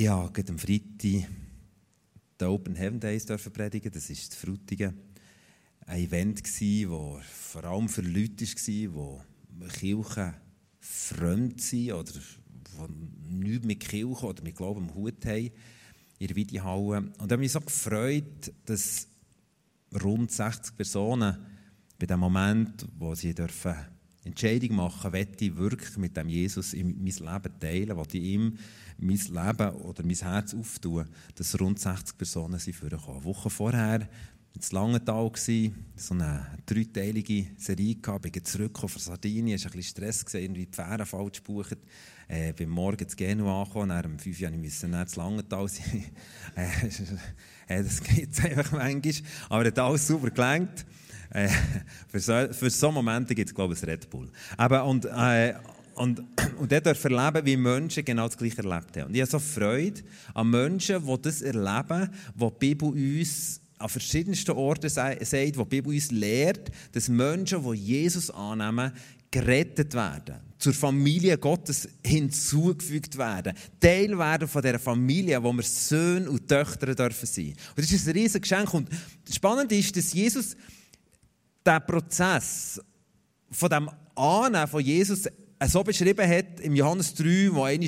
Ich durfte am Freitag die Open Heaven Days predigen. Das ist in Frutigen. Ein Event, das vor allem für Leute war, die Kirche fremd sind oder die nichts mit Kirche oder mit Glauben am Hut haben, in der Videohalle. Und ich habe mich so gefreut, dass rund 60 Personen bei dem Moment, wo sie dürfen Entscheidung machen, möchte ich wirklich mit dem Jesus mein Leben teilen, will ich ihm mein Leben oder mein Herz auftun, dass rund 60 Personen sind vorgekommen. Eine Woche vorher in Langenthal, so eine dreiteilige Serie gehabt, bin zurück von Sardinien, es war ein bisschen Stress, irgendwie die Fähre falsch gebucht, äh, bin morgen zu Genua angekommen, dann um 5 Uhr musste ich zu Langenthal sein. äh, das geht einfach manchmal, aber es hat alles super gelangt. Äh, für, so, für so Momente gibt es, glaube ich, ein Red Bull. Aber, und, äh, und, und der darf erleben, wie Menschen genau das Gleiche erlebt haben. Und ich habe so Freude an Menschen, die das erleben, wo die Bibel uns an verschiedensten Orten sagt, wo die Bibel uns lehrt, dass Menschen, die Jesus annehmen, gerettet werden, zur Familie Gottes hinzugefügt werden, Teil werden von dieser Familie, wo wir Söhne und Töchter dürfen sein. Und das ist ein riesiges Geschenk. Und spannend ist, dass Jesus der Prozess von dem Annehmen von Jesus so beschrieben hat im Johannes 3, wo ein,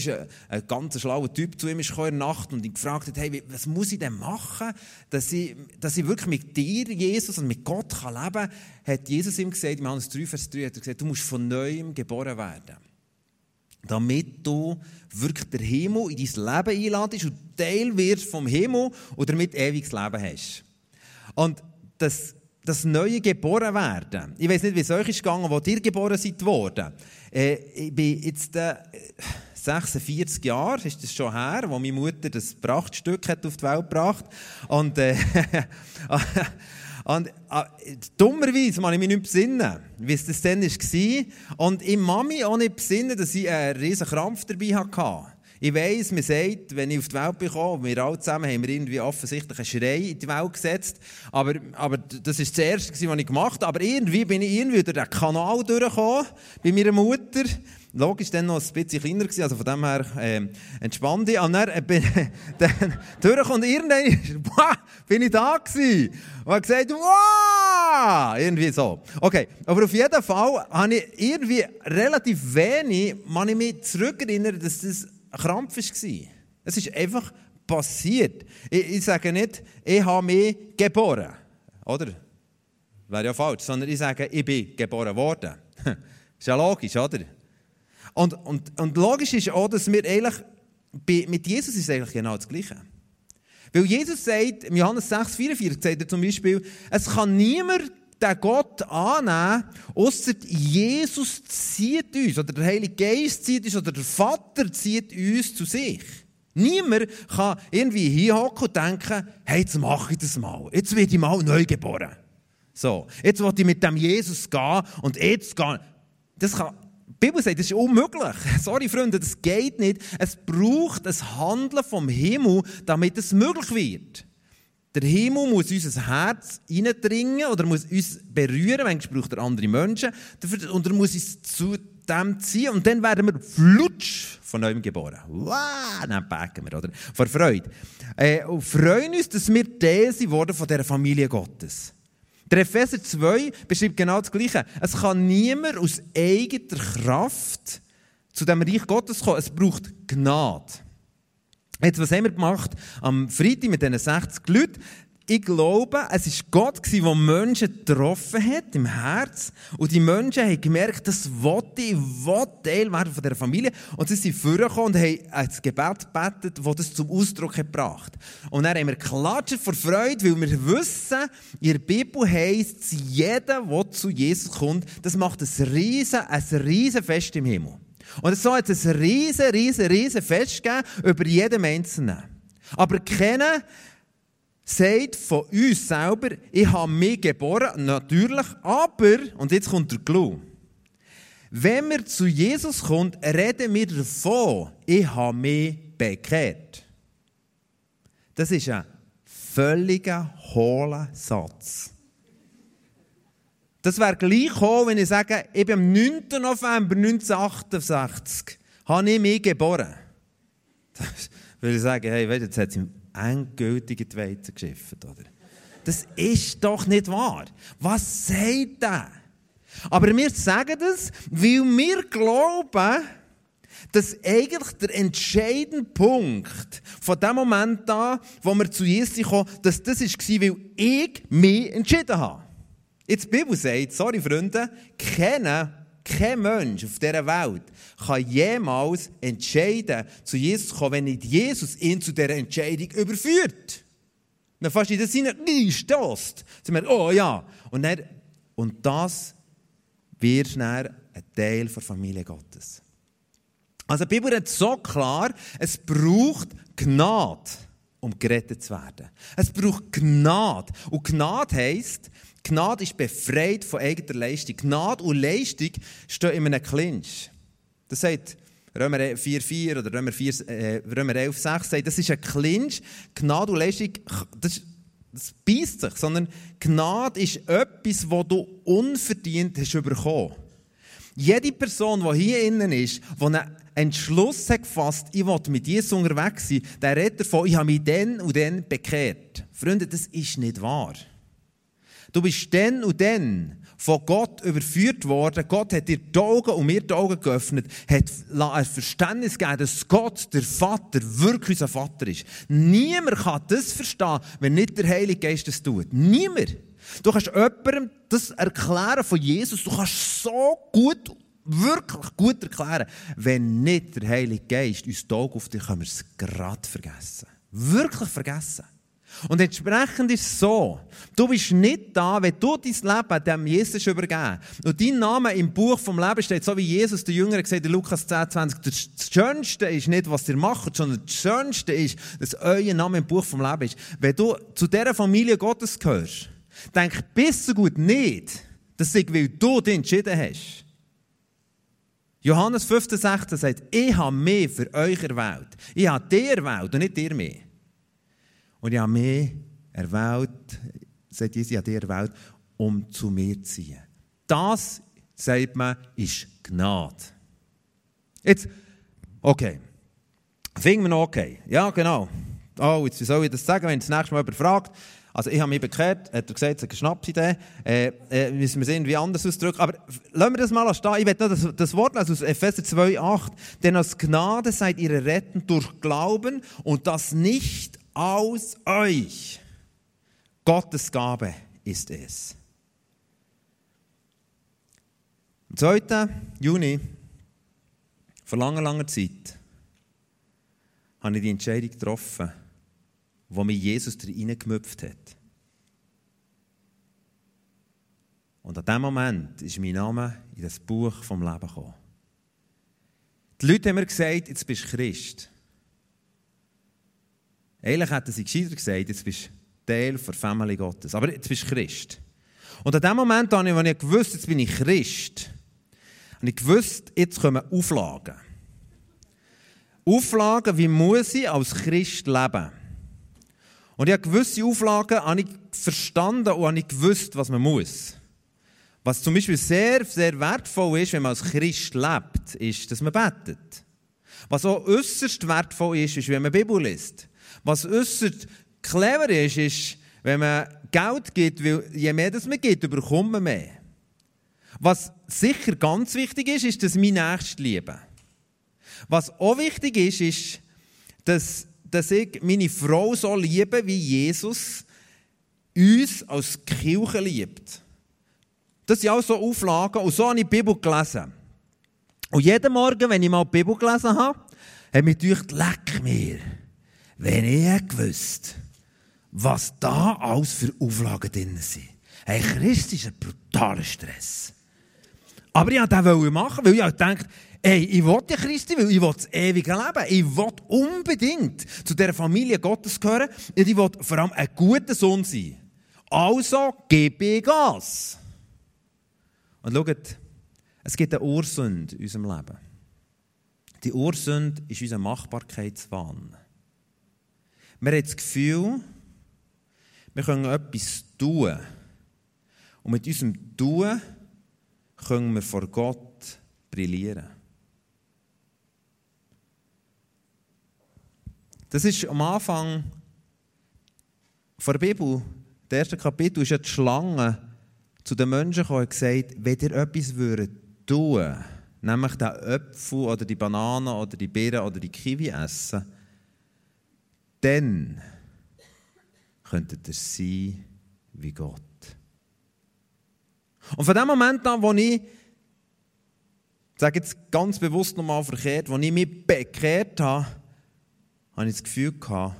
ein ganz schlauer Typ zu ihm ist in der Nacht und ihn gefragt hat, hey, was muss ich denn machen, dass ich, dass ich wirklich mit dir, Jesus, und mit Gott kann leben kann, hat Jesus ihm gesagt, im Johannes 3, Vers 3, hat er gesagt, du musst von Neuem geboren werden. Damit du wirklich den Himmel in dein Leben einladest und Teil wirst vom Himmel und damit ewiges Leben hast. Und das das neue geboren werden. Ich weiß nicht, wie es euch ist gegangen, wo ihr geboren seid worden. Äh, ich bin jetzt äh, 46 Jahre, ist das schon her, wo meine Mutter das Prachtstück hat auf die Welt gebracht. Und, äh, und äh, dummerweise kann ich mich nicht besinnen, wie es das dann war. Und ich kann mich auch nicht besinnen, dass ich einen riesen Krampf dabei hatte. Ich weiss, man sagt, wenn ich auf die Welt bekomme, wir alle zusammen haben wir irgendwie offensichtlich einen Schrei in die Welt gesetzt. Aber, aber das war das Erste, was ich gemacht habe. Aber irgendwie bin ich irgendwie durch den Kanal durchgekommen, bei meiner Mutter. Logisch, dann noch ein bisschen kleiner gewesen, also von dem her äh, entspannt ich. Und dann äh, bin dann durch und irgendwann boah, bin ich da gewesen. Und habe gesagt, wow! Irgendwie so. Okay, aber auf jeden Fall habe ich irgendwie relativ wenig, man ich mich zurückerinnern, dass das Krampf war. Es ist einfach passiert. Ich, ich sage nicht, ich habe mich geboren. Oder? Wäre ja falsch. Sondern ich sage, ich bin geboren worden. ist ja logisch, oder? Und, und, und logisch ist auch, dass wir eigentlich, mit Jesus ist eigentlich genau das Gleiche. Weil Jesus sagt, im Johannes 6, 44 sagt er zum Beispiel, es kann niemand den Gott annehmen, außer Jesus zieht uns, oder der Heilige Geist zieht uns, oder der Vater zieht uns zu sich. Niemand kann irgendwie hier hocken und denken, hey, jetzt mache ich das mal. Jetzt werde ich mal neu geboren. So, jetzt will ich mit dem Jesus gehen und jetzt gehen. Das kann, die Bibel sagt, das ist unmöglich. Sorry, Freunde, das geht nicht. Es braucht ein Handeln vom Himmel, damit es möglich wird. Der Himmel muss unser Herz eindringen oder muss uns berühren, manchmal braucht er andere Menschen, und er muss uns zu dem ziehen und dann werden wir flutsch von neuem geboren. Wow, dann packen wir, oder? Vor Freude. Äh, und freuen uns, dass wir Teil sind von dieser Familie Gottes. Der Epheser 2 beschreibt genau das Gleiche. Es kann niemand aus eigener Kraft zu dem Reich Gottes kommen. Es braucht Gnade. Jetzt, was haben wir gemacht am Freitag mit diesen 60 Leuten? Ich glaube, es war Gott, der Menschen getroffen hat im Herz. Und die Menschen haben gemerkt, das wollte ich, Teil werden von dieser Familie. Und sie sind vorgekommen und haben ein Gebet gebetet, das das zum Ausdruck gebracht Und dann haben wir geklatscht vor Freude, weil wir wissen, in Bibel heisst, jeder, der zu Jesus kommt, das macht ein riesen, ein riesen Fest im Himmel. Und so hat es ein riesen, riesen, riesen Fest gegeben über jeden Einzelnen. Aber keiner sagt von uns selber, ich habe mich geboren, natürlich, aber, und jetzt kommt der Clou, wenn wir zu Jesus kommt, reden wir davon, ich habe mich bekehrt. Das ist ein völliger hohler Satz. Das wäre gleich gekommen, wenn ich sage, bin am 9. November 1968 habe ich mich geboren. Das, Weil ich sage, hey, weißt, jetzt hat sie endgültig in die Weizen geschifft, oder? Das ist doch nicht wahr. Was sagt er? Aber wir sagen das, weil wir glauben, dass eigentlich der entscheidende Punkt von dem Moment an, wo wir zu Jesus kommen, dass das war, weil ich mich entschieden habe. Jetzt die Bibel sagt, sorry Freunde, keiner, kein Mensch auf dieser Welt kann jemals entscheiden, zu Jesus zu kommen, wenn nicht Jesus ihn zu dieser Entscheidung überführt. Dann fast in das Sinne stößt. Dann oh ja. Und, dann, und das wird dann ein Teil der Familie Gottes. Also die Bibel hat so klar, es braucht Gnade, um gerettet zu werden. Es braucht Gnade. Und Gnade heisst, Gnade ist befreit von eigener Leistung. Gnade und Leistung stehen in einem Clinch. Das sagt Römer 4,4 oder Römer, 4, äh, Römer 11,6 sagt, das ist ein Clinch. Gnade und Leistung, das, das beißt sich, sondern Gnade ist etwas, das du unverdient hast bekommen. Jede Person, die hier innen ist, die einen Entschluss gefasst, ich will mit Jesus unterwegs sein, der redet davon, ich habe mich dann und dann bekehrt. Freunde, das ist nicht wahr. Du bist dann und dann von Gott überführt worden. Gott hat dir die Augen und mir die Augen geöffnet, hat ein Verständnis gegeben, dass Gott, der Vater, wirklich unser Vater ist. Niemand kann das verstehen, wenn nicht der Heilige Geist das tut. Niemand. Du kannst jemandem das erklären von Jesus. Du kannst so gut, wirklich gut erklären. Wenn nicht der Heilige Geist uns die Augen dich, können wir es gerade vergessen. Wirklich vergessen. Und entsprechend ist es so, du bist nicht da, wenn du dein Leben dem Jesus übergeben und dein Name im Buch vom Leben steht, so wie Jesus, der Jünger, gesagt in Lukas 10, 20, das Schönste ist nicht, was ihr macht, sondern das Schönste ist, dass euer Name im Buch vom Leben ist. Wenn du zu dieser Familie Gottes gehörst, denk bis so gut nicht, dass ich, weil du dich entschieden hast. Johannes 15, 16 sagt, ich habe mehr für euch erwählt. Ich habe dir erwählt und nicht dir mehr. Und ich habe mich erwählt, sagt Jesus, ich habe dich erwählt, um zu mir zu ziehen. Das, sagt man, ist Gnade. Jetzt, okay. Finden wir noch okay? Ja, genau. Oh, jetzt wie soll ich das sagen, wenn das nächste Mal jemand fragt? Also ich habe mich bekehrt, hat er gesagt, es ist eine Schnapsidee. Äh, äh, müssen wir es irgendwie anders ausdrücken. Aber lassen wir das mal stehen. Ich werde das, das Wort lesen aus Epheser 2,8. Denn aus Gnade seid ihr retten durch Glauben und das nicht aus euch. Gottes Gabe ist es. Am 2. Juni, vor langer, langer Zeit, habe ich die Entscheidung getroffen, wo mir Jesus gemüpft hat. Und an dem Moment ist mein Name in das Buch vom Leben gekommen. Die Leute haben mir gesagt, jetzt bist du Christ. Eigentlich hätten sie gescheiter gesagt, jetzt bist du Teil der Familie Gottes. Aber jetzt bist du Christ. Und an dem Moment, als ich gewusst jetzt bin ich Christ, habe ich gewusst, jetzt kommen Auflagen. Auflagen, wie muss ich als Christ leben? Und ich habe gewisse Auflagen habe ich verstanden und habe ich gewusst, was man muss. Was zum Beispiel sehr, sehr wertvoll ist, wenn man als Christ lebt, ist, dass man betet. Was auch äußerst wertvoll ist, ist, wenn man Bibel liest. Was äußerst clever ist, ist, wenn man Geld gibt, weil je mehr das man gibt, bekommt man mehr. Was sicher ganz wichtig ist, ist, dass wir Nächsten lieben. Was auch wichtig ist, ist, dass, dass ich meine Frau so liebe, wie Jesus uns als Kirche liebt. Das sind auch so Auflagen und so habe ich die Bibel gelesen. Und jeden Morgen, wenn ich mal die Bibel gelesen habe, habe ich gedacht, leck mir. Wenn ich gewusst, was da alles für Auflagen drin sind. Hey, Christ ist ein brutaler Stress. Aber ich wollte das machen, weil ich dachte, ey, ich will ja Christi, weil ich will das ewige Leben. Ich will unbedingt zu dieser Familie Gottes gehören und ich will vor allem ein guter Sohn sein. Also gebe ich Gas. Und schaut, es gibt eine Ursünde in unserem Leben. Die Ursünde ist unser Machbarkeitswahn. Wir haben das Gefühl, wir können etwas tun. Und mit unserem Tun können wir vor Gott brillieren. Das ist am Anfang der Bibel, der erste Kapitel, ist ja die Schlange zu den Menschen gekommen und gesagt, wenn ihr etwas würdet tun, nämlich den Äpfel oder die Bananen oder die Beeren oder die Kiwi essen, dann könntet ihr sein wie Gott. Und von dem Moment an, wo ich, ich sage jetzt ganz bewusst nochmal verkehrt, wo ich mich bekehrt habe, habe ich das Gefühl gehabt,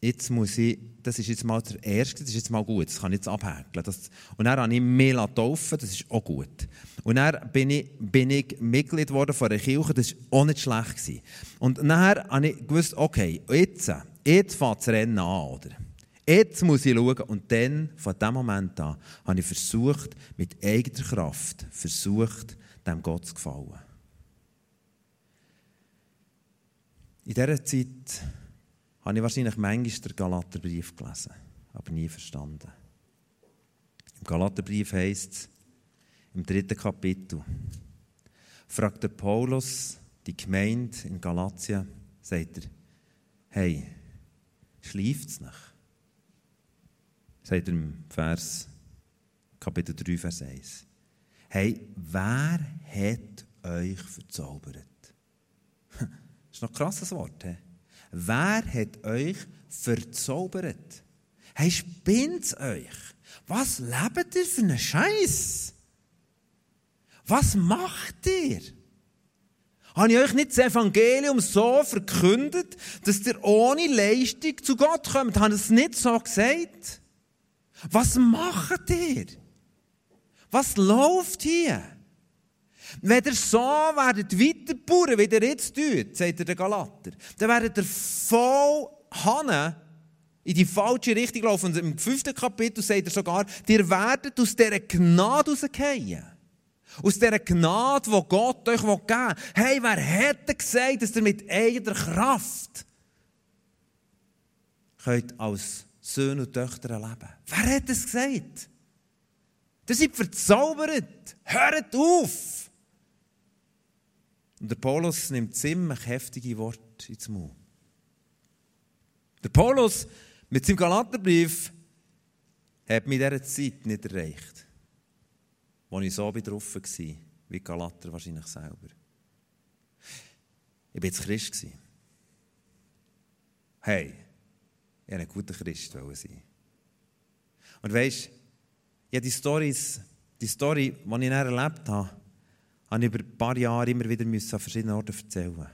jetzt muss ich, das ist jetzt mal der Erste, das ist jetzt mal gut, das kann ich jetzt abhäkeln. Das, und dann habe ich mich taufen, das ist auch gut. Und dann bin ich, bin ich Mitglied geworden von einer Kirche, das war auch nicht schlecht. Gewesen. Und dann habe ich gewusst, okay, jetzt, jetzt fängt das Rennen an, oder? Jetzt muss ich schauen. Und dann, von diesem Moment an, habe ich versucht, mit eigener Kraft, versucht, dem Gott zu gefallen. In dieser Zeit habe ich wahrscheinlich manchmal den Galaterbrief gelesen, aber nie verstanden. Im Galaterbrief heißt es, im dritten Kapitel, fragt der Paulus die Gemeinde in Galatien, sagt er, hey, schläft es nicht? Sagt er im Vers, Kapitel 3, Vers 1. Hey, wer hat euch verzaubert? Das ist noch ein krasses Wort. He? Wer hat euch verzaubert? Hey, spinnt euch? Was lebt ihr für einen Scheiß? Was macht ihr? Habe ich euch nicht das Evangelium so verkündet, dass ihr ohne Leistung zu Gott kommt? Habe ich es nicht so gesagt? Was macht ihr? Was läuft hier? Wenn ihr so werdet weiterbauen, wie ihr jetzt tut, sagt der Galater, dann werdet ihr voll Hanne in die falsche Richtung laufen. Und im fünften Kapitel sagt er sogar, ihr werdet aus dieser Gnade rausgehen. Aus dieser Gnade, die Gott euch geben will. Hey, wer hätte gesagt, dass ihr mit eigener Kraft könnt als Söhne und Töchter leben. Wer hat das gesagt? Das sind verzaubert. Hört auf! Und der Paulus nimmt ziemlich heftige Worte ins Mund. Der Paulus mit seinem Galaterbrief hat mich in dieser Zeit nicht erreicht, wo ich so betroffen war, wie Galater wahrscheinlich selber. Ich war jetzt Christ. Hey, ich ein guter Christ sein. Und weißt, ja, die Storys, die Story, die ich dann erlebt habe, habe ich über ein paar Jahre immer wieder an verschiedenen Orten erzählen.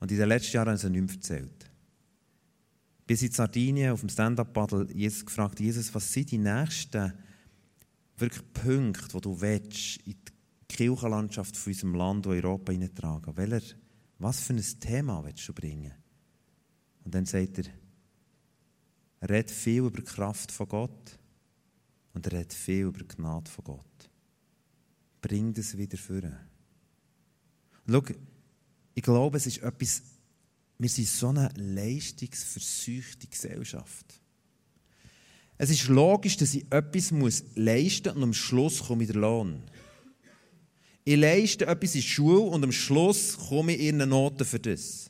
Und in den letzten Jahren habe ich sie nicht mehr erzählt. Bis in Sardinien auf dem Stand-Up-Paddle Jesus gefragt, Jesus, was sind die nächsten wirklich Punkte, die du willst, in die Kirchenlandschaft von unserem Land und Europa hineintragen? Welcher, was für ein Thema willst du bringen? Und dann sagt er, er redet viel über die Kraft von Gott und er redet viel über die Gnade von Gott. Bring das wieder vor. schau, ich glaube, es ist etwas, wir sind so eine leistungsverseuchte Gesellschaft. Es ist logisch, dass ich etwas muss leisten muss und am Schluss komme ich der Lohn. Ich leiste etwas in der Schule und am Schluss komme ich in Noten für das.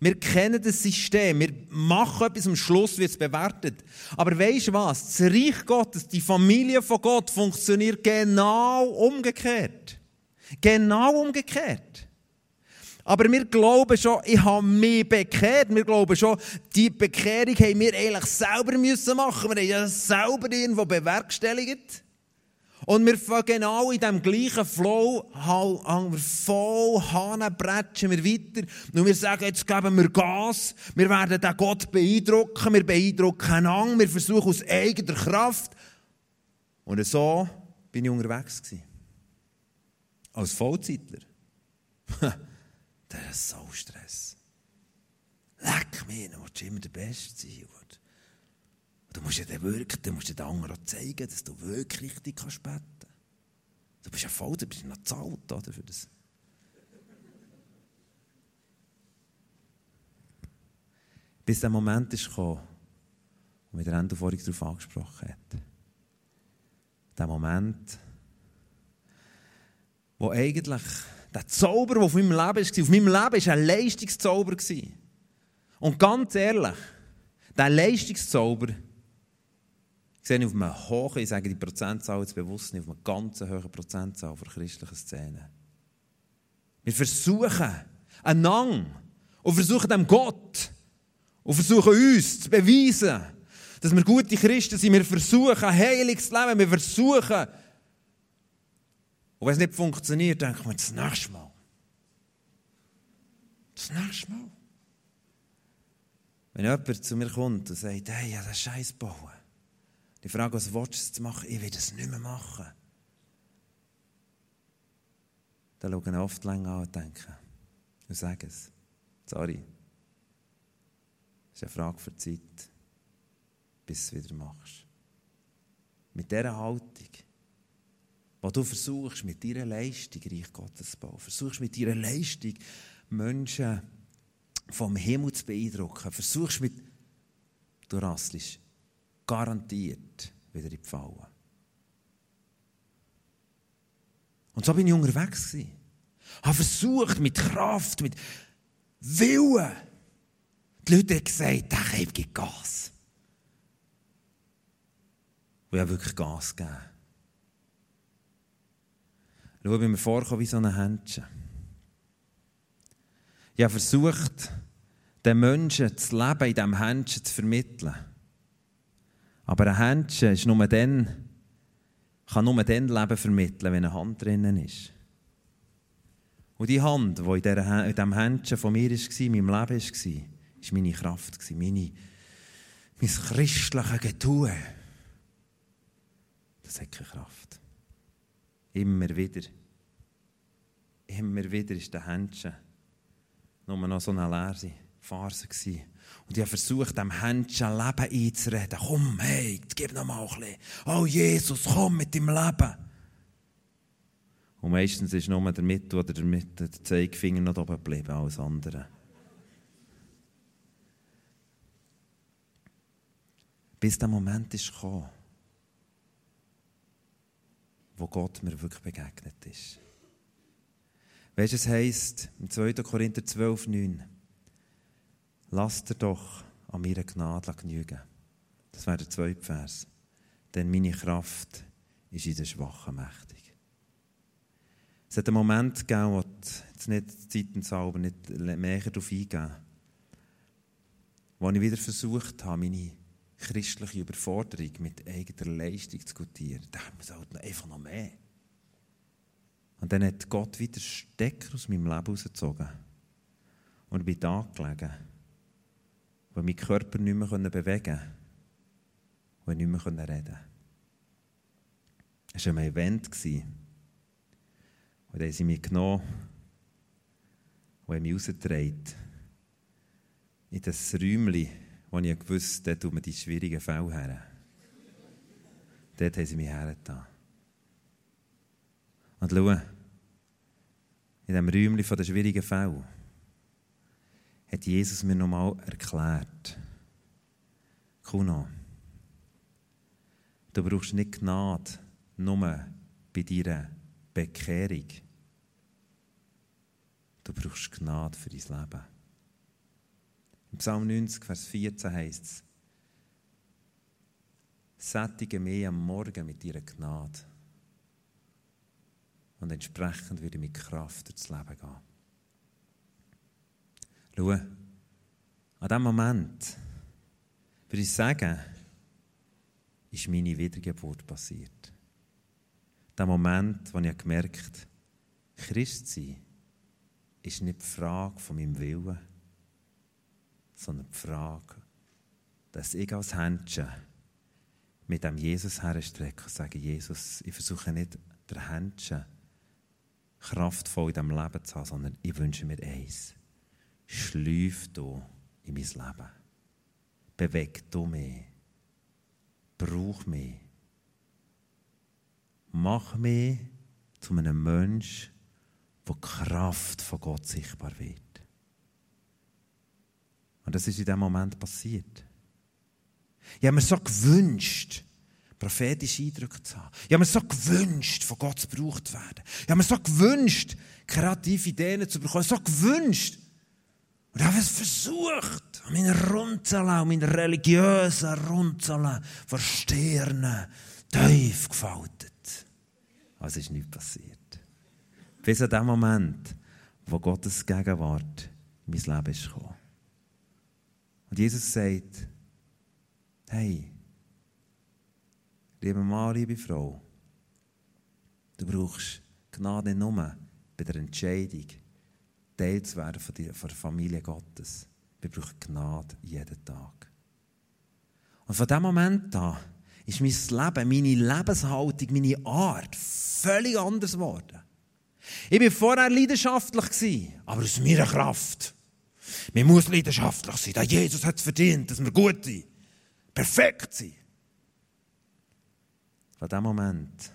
Wir kennen das System. Wir machen etwas, am Schluss wird es bewertet. Aber weisst du was? Das Reich Gottes, die Familie von Gott funktioniert genau umgekehrt. Genau umgekehrt. Aber wir glauben schon, ich habe mich bekehrt. Wir glauben schon, die Bekehrung haben wir eigentlich selber müssen machen. Wir haben ja selber irgendwo bewerkstelligt. Und wir fangen genau in diesem gleichen Flow, hängen wir voll Hahn, bretschen wir weiter. Und wir sagen, jetzt geben wir Gas. Wir werden den Gott beeindrucken. Wir beeindrucken einander. Wir versuchen aus eigener Kraft. Und so bin ich unterwegs gewesen. Als Vollzeitler. das ist so Stress. Leck mich, du willst immer der Beste sein. Du musst ja wirklich, du musst den anderen zeigen, dass du wirklich richtig kannst beten Du bist ja voll, du bist noch zahlt oder, für das. Bis der Moment ist gekommen, wo mir der Ende vorhin darauf angesprochen hat. Der Moment, wo eigentlich der Zauber, der auf meinem Leben war, auf meinem Leben war ein Leistungszauber. Und ganz ehrlich, der Leistungszauber sehe ich auf einer hohen, ich sage die Prozentzahl jetzt bewusst nicht, auf einer ganz hohen Prozentzahl der christlichen Szene. Wir versuchen einander und versuchen dem Gott und versuchen uns zu beweisen, dass wir gute Christen sind. Wir versuchen, heilig zu leben. Wir versuchen. Und wenn es nicht funktioniert, denken wir das nächste Mal. Das nächste Mal. Wenn jemand zu mir kommt und sagt, hey, ich habe das Scheiß bauen. Die Frage, was willst du machen? Ich will das nicht mehr machen. Dann schauen oft länger an und denken und sagen es. Sorry. Das ist eine Frage für die Zeit, bis du es wieder machst. Mit dieser Haltung, wo du versuchst, mit deiner Leistung Reich Gottes zu bauen, versuchst mit deiner Leistung Menschen vom Himmel zu beeindrucken, versuchst mit, du rasselst garantiert wieder in die Falle. Und so bin ich unterwegs. Ich habe versucht, mit Kraft, mit Willen. Die Leute haben gesagt, der Keib gibt Gas. Und ich habe wirklich Gas gegeben. Schau, wie mir vorkomme wie so ein Händchen. Ich habe versucht, den Menschen das Leben in diesem Händchen zu vermitteln. Aber ein Händchen ist nur dann, kann nur dann Leben vermitteln, wenn eine Hand drinnen ist. Und die Hand, die in, diesem Händchen von mir war, in meinem Leben war, war meine Kraft, meine, mein christliches Getue. Das hat keine Kraft. Immer wieder. Immer wieder ist der Händchen nur noch so eine leere Phase gewesen. Und ich habe versucht, dem Händchen Leben einzureden. Komm, hey, gib noch mal ein bisschen. Oh Jesus, komm mit dem Leben. Und meistens ist nur der Mittel oder der, Zeigefinger noch oben geblieben, alles andere. Bis der Moment ist gekommen, wo Gott mir wirklich begegnet ist. Weißt du, es heisst im 2. Korinther 12, 9, Lasst er doch an meiner Gnade genügen. Das wäre der zweite Vers. Denn meine Kraft ist in der Schwachen mächtig. Es hat einen Moment gegeben, wo jetzt nicht Zeitensalber nicht mehr darauf eingehen, wo ich wieder versucht habe, meine christliche Überforderung mit eigener Leistung zu gutieren. Da haben wir halt einfach noch mehr. Und dann hat Gott wieder Stecker aus meinem Leben rausgezogen. Und ich bin da gelegen wo mein Körper nicht mehr bewegen konnte, ich nicht mehr reden konnte. Es war ein Event. Und dann sie mich genommen und haben mich rausgetragen. In das Räumchen, wo ich wusste, dort tut man die schwierigen Fälle her. Dort haben sie mich hergetan. Und schau, in diesem Räumchen der schwierigen Fälle, hat Jesus mir nochmal erklärt. Kuno, du brauchst nicht Gnade nur bei deiner Bekehrung. Du brauchst Gnade für dein Leben. Im Psalm 90, Vers 14 heißt es, Sättige mich am Morgen mit deiner Gnade. Und entsprechend würde ich mit Kraft durchs Leben gehen. Schau, an diesem Moment, würde ich sagen, ist meine Wiedergeburt passiert. Der Moment, wo ich gemerkt habe, Christ sein ist nicht die Frage von meinem Willen, sondern die Frage, dass ich als Händchen mit dem Jesus herstrecke und sage, Jesus, ich versuche nicht, der Händchen kraftvoll in diesem Leben zu haben, sondern ich wünsche mir eins schläuf du in mein Leben. Beweg du mich. Brauch mich. Mach mich zu einem Mensch, wo die Kraft von Gott sichtbar wird. Und das ist in diesem Moment passiert. Ich habe mir so gewünscht, prophetische Eindrücke zu haben. Ich habe mir so gewünscht, von Gott gebraucht zu werden. Ich habe mir so gewünscht, kreative Ideen zu bekommen. Ich habe mir so gewünscht, und habe es versucht, meine Runzeln, meine religiösen Runzeln von Sternen tief gefaltet. Was ist nicht passiert. Bis an dem Moment, wo Gottes Gegenwart in mein Leben ist gekommen. Und Jesus sagt, hey, lieber Mann, liebe Frau, du brauchst Gnade nur bei der Entscheidung, Teil zu werden von der Familie Gottes. Wir brauchen Gnade jeden Tag. Und von dem Moment an ist mein Leben, meine Lebenshaltung, meine Art völlig anders geworden. Ich war vorher leidenschaftlich, aber aus meiner Kraft. Man muss leidenschaftlich sein. Der Jesus hat es verdient, dass wir gut sind. Perfekt sind. Von diesem Moment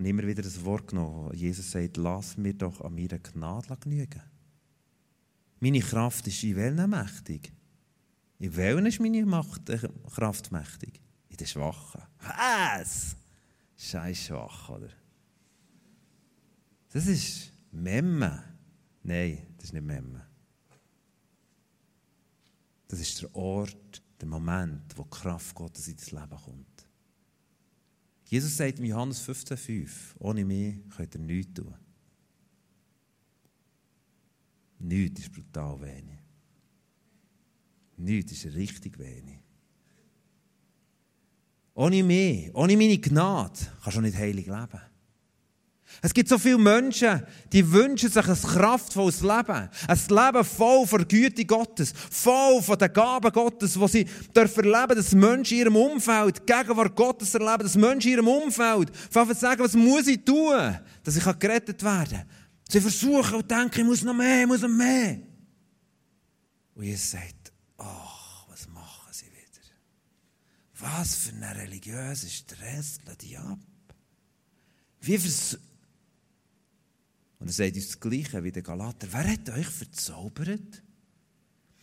habe ich immer wieder das Wort genommen, Jesus sagt, lass mir doch an meiner Gnade genügen. Meine Kraft ist in welchen mächtig? In welchen ist meine Macht, äh, Kraft mächtig? In den Schwachen. Was? Scheiß schwach, oder? Das ist Memme. Nein, das ist nicht Memme. Das ist der Ort, der Moment, wo die Kraft Gottes in das Leben kommt. Jesus sagt in Johannes 15,5: Ohne mich könnt ihr nichts tun. Nichts ist brutal wenig. Nichts ist richtig wenig. Ohne mich, ohne meine Gnade, kannst du nicht heilig leben. Es gibt so viele Menschen, die wünschen sich ein kraftvolles Leben. Ein Leben voll von Güte Gottes, voll von den Gaben Gottes, wo sie dürfen erleben, dass Menschen in ihrem Umfeld Gegenwart Gottes erleben, dass Menschen in ihrem Umfeld von sagen, was muss ich tun, dass ich gerettet werden kann. Sie versuchen und denken, ich muss noch mehr, ich muss noch mehr. Und Jesus sagt, ach, was machen sie wieder? Was für ein religiöser Stress, lass die ab. Wie versuchen und er sagt uns das Gleiche wie der Galater. Wer hat euch verzaubert?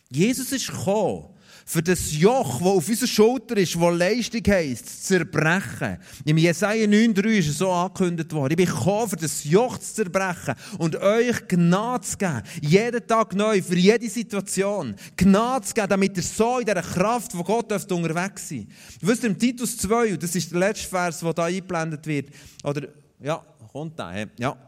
Jesus ist gekommen, für das Joch, das auf unserer Schulter ist, das Leistung heisst, zu zerbrechen. Im Jesaja 9,3 ist es so angekündigt worden. Ich bin gekommen, für das Joch zu zerbrechen und euch Gnade zu geben. Jeden Tag neu, für jede Situation. Gnade zu geben, damit ihr so in dieser Kraft von Gott dürft unterwegs sein Wisst ihr, im Titus 2, und das ist der letzte Vers, der hier eingeblendet wird, oder, ja, kommt da, ja.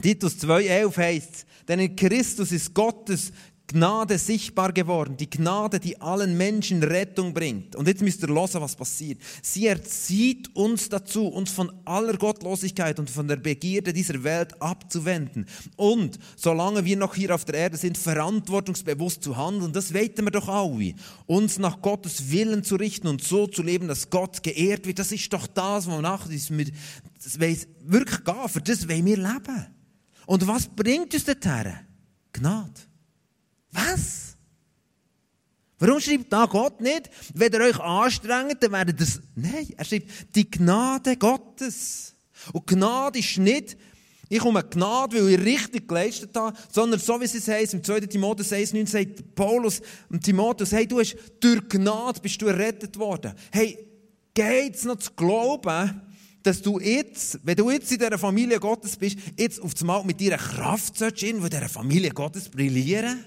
Titus 2,11 heißt denn in Christus ist Gottes Gnade sichtbar geworden. Die Gnade, die allen Menschen Rettung bringt. Und jetzt müsst ihr hören, was passiert. Sie erzieht uns dazu, uns von aller Gottlosigkeit und von der Begierde dieser Welt abzuwenden. Und solange wir noch hier auf der Erde sind, verantwortungsbewusst zu handeln. Das weten wir doch alle. Uns nach Gottes Willen zu richten und so zu leben, dass Gott geehrt wird. Das ist doch das, wonach das wirklich gehen. Für das wollen wir leben. Und was bringt uns dorthin? Gnade. Was? Warum schreibt da Gott nicht, wenn ihr euch anstrengt, dann werdet es. Nein, er schreibt die Gnade Gottes. Und Gnade ist nicht, ich komme Gnade, weil ich richtig geleistet habe, sondern so wie es heißt, im 2. Timotheus 1,9 sagt Paulus und Timotheus, hey, du hast durch Gnade bist du errettet worden. Hey, geht's noch zu glauben, dass du jetzt, wenn du jetzt in dieser Familie Gottes bist, jetzt auf einmal mit deiner Kraft sollst in dieser Familie Gottes brillieren?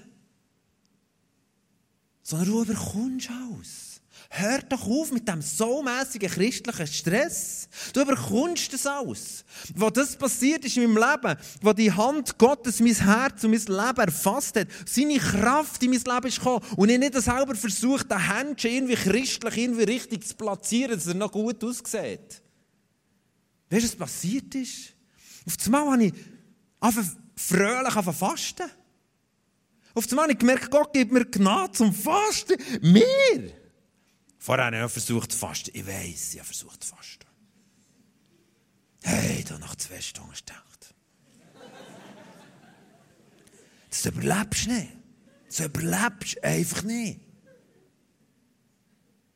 Sondern du überkommst aus. Hör doch auf mit dem so mässigen christlichen Stress. Du überkommst das alles. Wo das passiert ist in meinem Leben, wo die Hand Gottes mein Herz und mein Leben erfasst hat, seine Kraft in mein Leben ist gekommen und ich nicht selber versucht, den Händchen irgendwie christlich irgendwie richtig zu platzieren, dass er noch gut aussieht. Weißt du, was passiert ist? Auf einmal habe ich fröhlich auf fasten. Auf einmal habe ich gemerkt, Gott gibt mir Gnade zum Fasten. Mir! Vorher habe ich versucht zu fasten. Ich weiß, ich habe versucht zu fasten. Hey, da nach zwei Stunden gedacht. Das überlebst du nicht. Das überlebst du einfach nicht.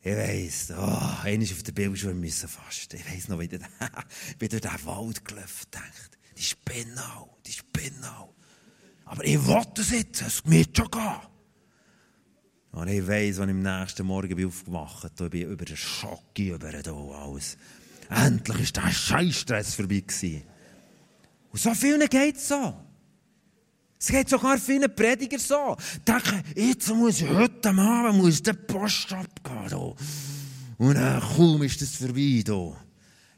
Ich weiss, oh, ist auf der Bildschule müssen fasten. Ich weiss noch, wie ich bin durch den Wald gelaufen denkt. Die Spinnau, die Spinnau. Aber ich wollte das jetzt, es wird schon gehen. Und ich weiss, als ich am nächsten Morgen bin aufgewacht bin, bin ich über den Schock, über den alles. Endlich war der Scheißstress vorbei. Gewesen. Und so vielen geht es so. Es geht sogar vielen Prediger so. Denken, jetzt muss ich heute Abend muss der Post abgehen. Und dann kaum ist das vorbei. Da.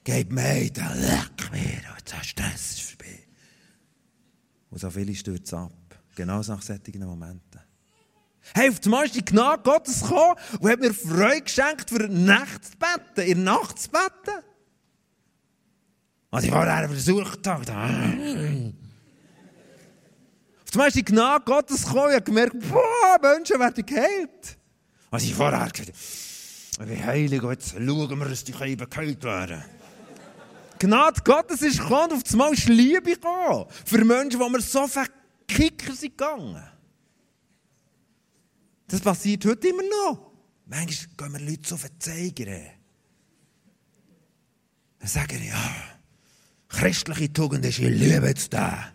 Geht mir den Leck. Und der Stress ist vorbei. Und so viele stürzen ab. Genau nach solchen Momenten. Hey, auf einmal ist die Gnade Gottes gekommen und hat mir Freude geschenkt, für Nacht zu beten, in der Nacht zu beten. Und ich war da versucht, da. Auf einmal ist die Gnade Gottes gekommen und ich habe gemerkt, boah, Menschen werden geheilt. Und ich vorher gesagt, wie heilig, jetzt schauen wir, dass die Kinder geheilt werden. Gnade Gottes ist gekommen auf einmal ist Liebe gekommen. Für Menschen, die mir so viele Kicker sind gegangen. Das passiert heute immer noch. Manchmal gehen wir Leute so verzeigen. Dann sagen sie, ja, christliche Tugend ist, ich liebe jetzt da.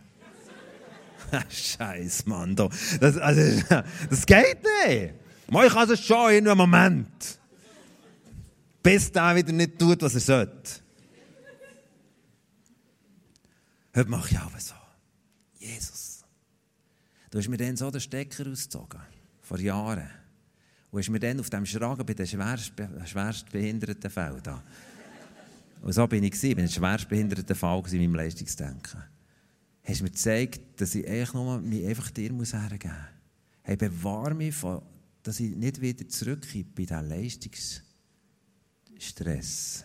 Scheiß, Mann. Das, also, das geht nicht. Man kann es schon in einem Moment. Bis der wieder nicht tut, was er sollte. Heute mache ich aber so. Jesus. Du hast mir dann so den Stecker ausgezogen vor Jahren. Und hast mir dann auf dem Schragen bei den schwerst, schwerst behinderten Fällen. Und so bin ich gewesen, bin ein schwerst behinderter Fall in meinem Leistungsdenken. Hast mir gezeigt, dass ich mich einfach dir hergeben muss. Hey, bewahre mich von, dass ich nicht wieder zurückkomme bei diesem Leistungsstress.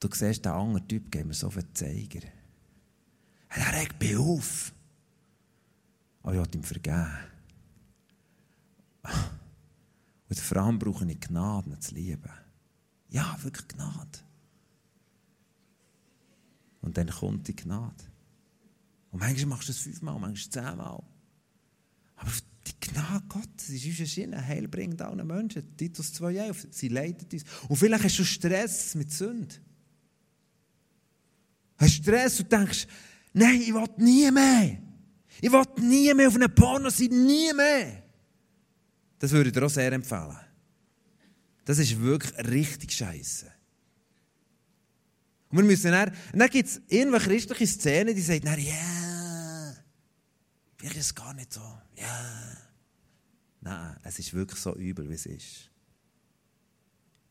Du siehst, der andere Typ geht mir so viel Zeiger. Er regt mich auf. Aber ich will ihm vergeben. Und vor allem brauche ich Gnade, ihn zu lieben. Ja, wirklich Gnade. Und dann kommt die Gnade. Und manchmal machst du es fünfmal, manchmal zehnmal. Aber Gnade Gottes ist unsere Schiene. Heil bringt allen Menschen. Titus 2,11. Sie leitet uns. Und vielleicht hast du Stress mit Sünde. Hast Stress und denkst, nein, ich will nie mehr. Ich will nie mehr auf einem Porno sein, nie mehr. Das würde ich dir auch sehr empfehlen. Das ist wirklich richtig scheiße. Und wir müssen dann, und dann gibt es irgendwelche christliche Szenen, die sagen, ja, yeah, vielleicht ist gar nicht so, ja. Yeah. Nein, es ist wirklich so übel, wie es ist.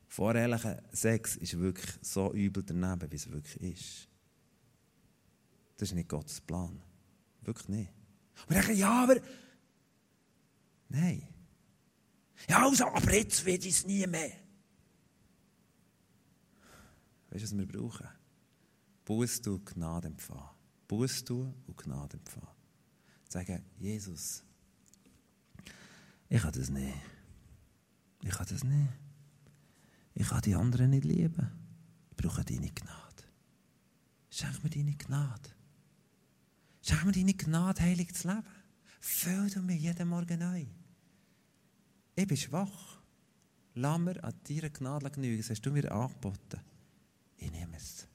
Vorehrlicher Sex ist wirklich so übel daneben, wie es wirklich ist. Das ist nicht Gottes Plan. Wirklich nicht. Und wir denken, ja, aber. Nein. Ja, also, aber jetzt wird es nie mehr. Weißt du, was wir brauchen? Buß du Gnade empfangen. Buß du und Gnade empfangen. Sagen, Jesus, ich kann das nicht. Ich kann das nicht. Ich kann die anderen nicht lieben. Ich brauche deine Gnade. Schenk mir deine Gnade. Schenk mir deine Gnade, heilig zu leben. Füll du mir jeden Morgen neu. Ich bin schwach. Lass mir an deiner Gnade genügen. Das hast du mir angeboten. Ich nehme es.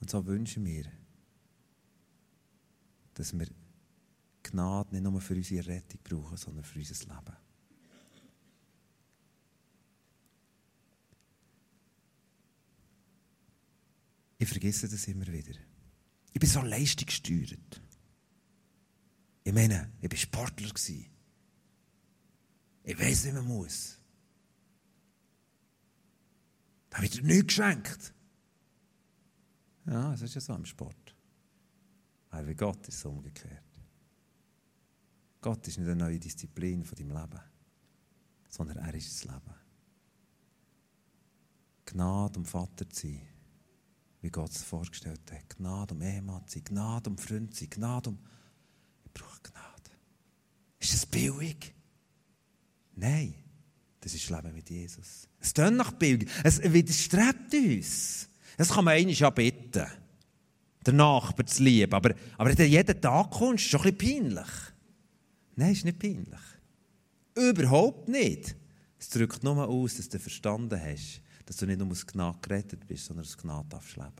Und so wünschen wir, dass wir Gnade nicht nur für unsere Rettung brauchen, sondern für unser Leben. Ich vergesse das immer wieder. Ich bin so leistungsgesteuert. Ich meine, ich war Sportler. Ich weiß, wie man muss. Da habe ich dir nichts geschenkt. Ja, das ist ja so im Sport. Aber wie Gott ist es umgekehrt. Gott ist nicht eine neue Disziplin von deinem Leben, sondern er ist das Leben. Gnade, um Vater zu sein, wie Gott es vorgestellt hat. Gnade, um Ehemann zu sein. Gnade, um Freund zu sein. Gnade, um ich brauche Gnade. Ist das billig? Nein, das ist Leben mit Jesus. Es tönt nach billig. Es widerstrebt uns. Das kann man eigentlich ja bitten, den Nachbarn zu lieben. Aber, aber wenn jeden Tag kommst, ist schon ein bisschen peinlich. Nein, ist nicht peinlich. Überhaupt nicht. Es drückt nur aus, dass du verstanden hast, dass du nicht nur aus Gnade gerettet bist, sondern aus Gnade darfst leben.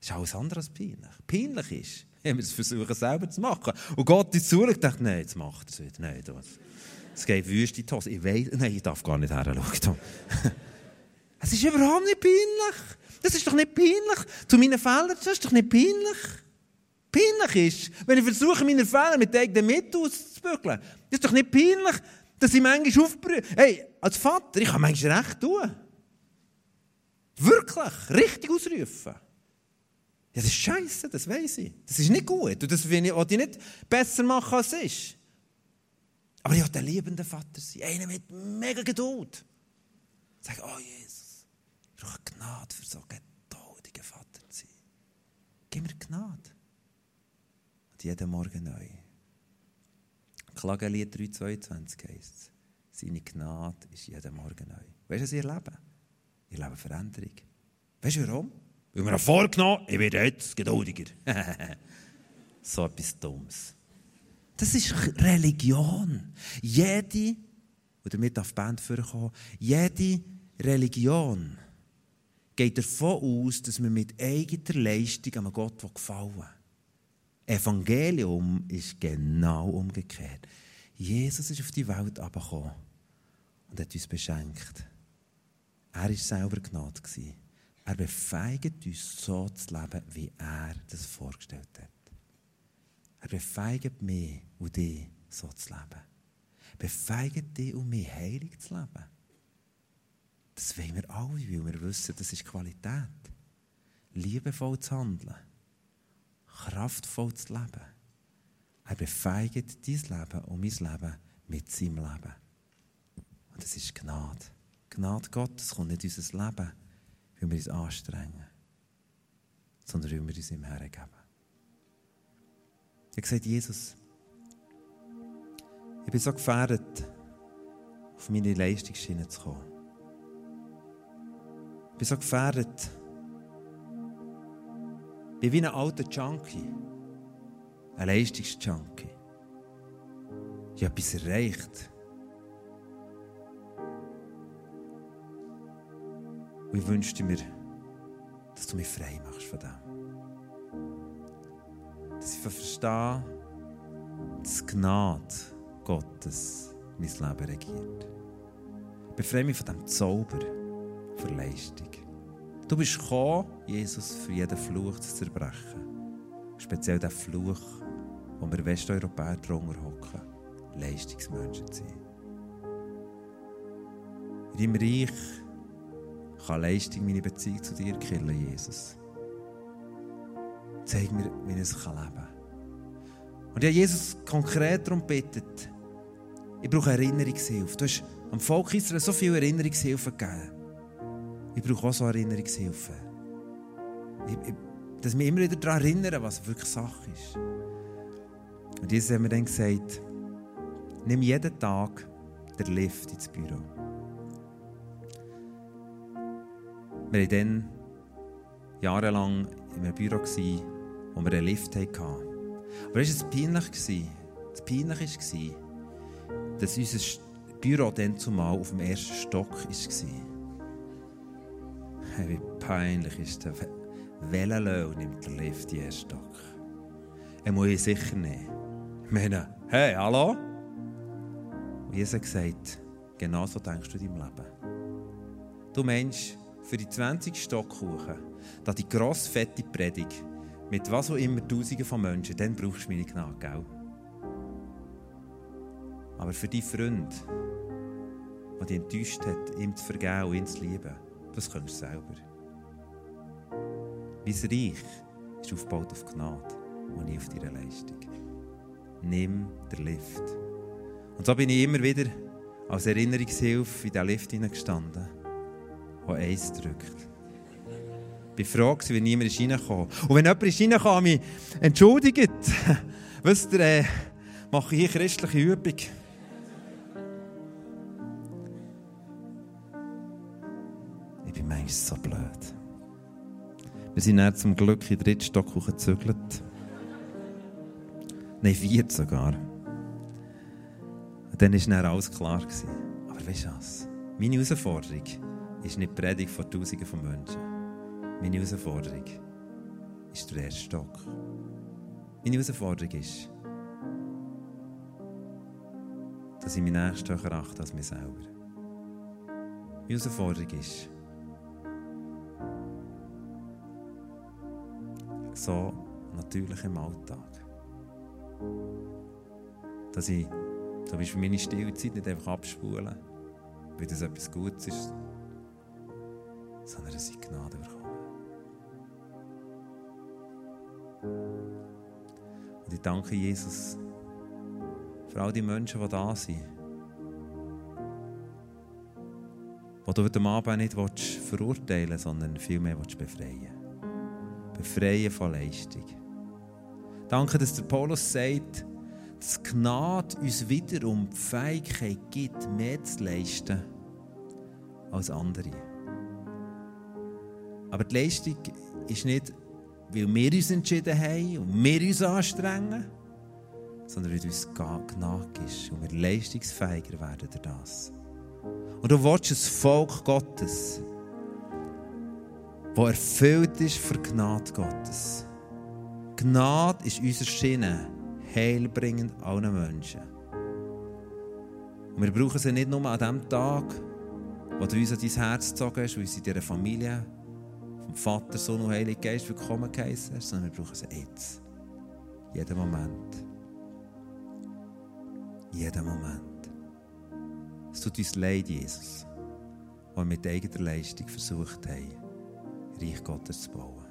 Das ist alles andere als peinlich. Peinlich ist, wenn wir es versuchen, selber zu machen. Und Gott ist zu und denkt, nein, jetzt macht es wieder. Nein, das, es geht wüst in die Hose. Ich weiß, nein, ich darf gar nicht her Es ist überhaupt nicht peinlich. Das ist doch nicht peinlich. Zu meinen Fehlern, das ist doch nicht peinlich. Peinlich ist, wenn ich versuche, meine Fehler mit eigenen Mitteln auszubügeln. Das ist doch nicht peinlich, dass ich manchmal aufbrühe. Hey, als Vater, ich kann manchmal recht tun. Wirklich, richtig ausrufen. Ja, das ist scheiße, das weiß ich. Das ist nicht gut. Und das will ich, will ich nicht besser machen, als es ist. Aber ich will ein liebender Vater sein. Einer mit mega Geduld. Sag, oh Jesus, ich brauche Gnade für so geduldigen Vater zu sein. Gib mir Gnade. Und jeden Morgen neu. Klagelied 3,22 heisst es. Seine Gnade ist jeden Morgen neu. Weißt du, was ich erlebe? Ich lebe Veränderung. Weißt du warum? Weil wir haben vorgenommen, ich werde jetzt geduldiger. so etwas Dummes. Das ist Religion. Jede, und damit auf die Band vorkommen, jede Religion geht davon aus, dass man mit eigener Leistung an Gott gefallen. Evangelium ist genau umgekehrt. Jesus ist auf die Welt gekommen und hat uns beschenkt. Er war selber Gnade. Er befeigt uns, so zu leben, wie er das vorgestellt hat. Er befeigt mich und dich, so zu leben. Befeigt dich und mich, heilig zu leben. Das wollen wir alle, weil wir wissen, das ist Qualität. Liebevoll zu handeln. Kraftvoll zu leben. Er befeigt dein Leben und mein Leben mit seinem Leben. Und das ist Gnade. Gnade Gottes kommt nicht in unser Leben, weil wir uns anstrengen, sondern weil wir uns ihm hergeben. Ich gesagt, Jesus, ich bin so gefährdet, auf meine Leistungsschiene zu kommen. Bin so gefährdet, ich bin wie ein alter Junkie, ein Leistungsjunkie. Ich habe etwas erreicht. Und ich wünschte mir, dass du mich frei machst von dem. Dass ich verstehe, dass Gnade Gottes mein Leben regiert. Befreie mich von dem Zauber für Leistung. Du bist gekommen, Jesus, für jeden Fluch zu zerbrechen. Speziell den Fluch, wo wir Westeuropäer drunter hocken, Leistungsmenschen zu sein. In deinem Reich kann Leistung meine Beziehung zu dir killen, Jesus. Zeig mir, wie ich es leben kann. Und habe Jesus konkret darum gebeten, ich brauche Erinnerungshilfe. Du hast am Volk Israel so viel Erinnerungshilfe gegeben. Ich brauche auch so Erinnerungshilfe. Ich, ich, dass wir immer wieder daran erinnern, was wirklich Sache ist. Und Jesus hat mir dann gesagt, nimm jeden Tag den Lift ins Büro. Wir waren dann jahrelang in einem Büro, wo wir einen Lift hatten. Aber es war peinlich. Das Peinliche war, dass unser Büro dann zumal auf dem ersten Stock war. Wie peinlich ist das? Welcher Löw nimmt der Lift den ersten Stock? Er muss ihn sicher nehmen. Ich meine, hey, hallo? Und Jesus hat gesagt, genau so denkst du in deinem Leben. Du Mensch, für die 20 Stock hoch, da die grosse, fette Predigt, mit was auch immer Tausenden von Menschen, dann brauchst du meine Gnade, gell? Aber für die Freund, der dich enttäuscht hat, ihm zu vergeben und ihn zu lieben, das kannst du selber. Mein Reich ist aufgebaut auf Gnade und nicht auf deine Leistung. Nimm den Lift. Und so bin ich immer wieder als Erinnerungshilfe in diesen Lift hineingestanden der eins drückt. Ich war froh, wenn niemand reinkommt. Und wenn jemand reinkommt, mich entschuldigt, wisst ihr, äh, mache ich hier christliche Übung. Wir sind dann zum Glück in den dritten Stock gezügelt. Nein, vier sogar. Und dann war dann alles klar. Aber weißt du was? Meine Herausforderung ist nicht die Predigt von Tausenden von Menschen. Meine Herausforderung ist der erste Stock. Meine Herausforderung ist, dass ich meinen Nächsten höher achte als mich selber. Meine Herausforderung ist, so natürlich im Alltag. Dass ich zum Beispiel meine Stillzeit nicht einfach abspulen, weil das etwas Gutes ist, sondern dass ich Gnade bekomme. Und ich danke Jesus für all die Menschen, die da sind. Die du heute Abend nicht verurteilen willst, sondern vielmehr befreien Befreien von Leistung. Danke, dass der Paulus sagt, dass Gnade uns wiederum die Fähigkeit gibt, mehr zu leisten als andere. Aber die Leistung ist nicht, weil wir uns entschieden haben und wir uns anstrengen, sondern weil uns Gnade ist und wir leistungsfähiger werden durch das. Und du willst ein Volk Gottes, das erfüllt ist für Gnade Gottes. Gnade ist unser Schiene, heilbringend allen Menschen. Und wir brauchen sie nicht nur an dem Tag, wo du uns an dein Herz gezogen hast, und uns in dieser Familie vom Vater, Sohn und Heiligen Geist willkommen geheißen hast, sondern wir brauchen sie jetzt. Jeden Moment. Jeden Moment. Es tut uns leid, Jesus, weil wir mit eigener Leistung versucht haben, Reich Gottes zu bauen.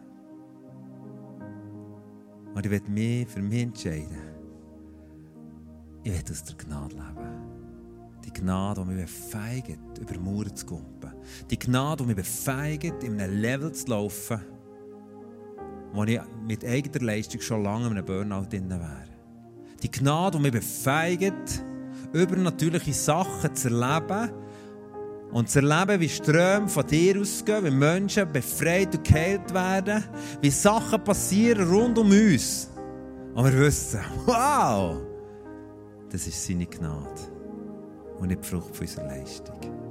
Und ich werde mich für mich entscheiden. Ich werde aus der Gnade leben. Die Gnade, die mich befeigt, über Mauern zu kumpen. Die Gnade, die mich befeigt, in einem Level zu laufen, wo ich mit eigener Leistung schon lange in einem Burnout wäre. Die Gnade, die mich befeigt, übernatürliche Sachen zu erleben und zu erleben, wie Ströme von dir ausgehen, wie Menschen befreit und geheilt werden, wie Sachen passieren rund um uns. Und wir wissen, wow, das ist seine Gnade und nicht die Frucht unserer Leistung.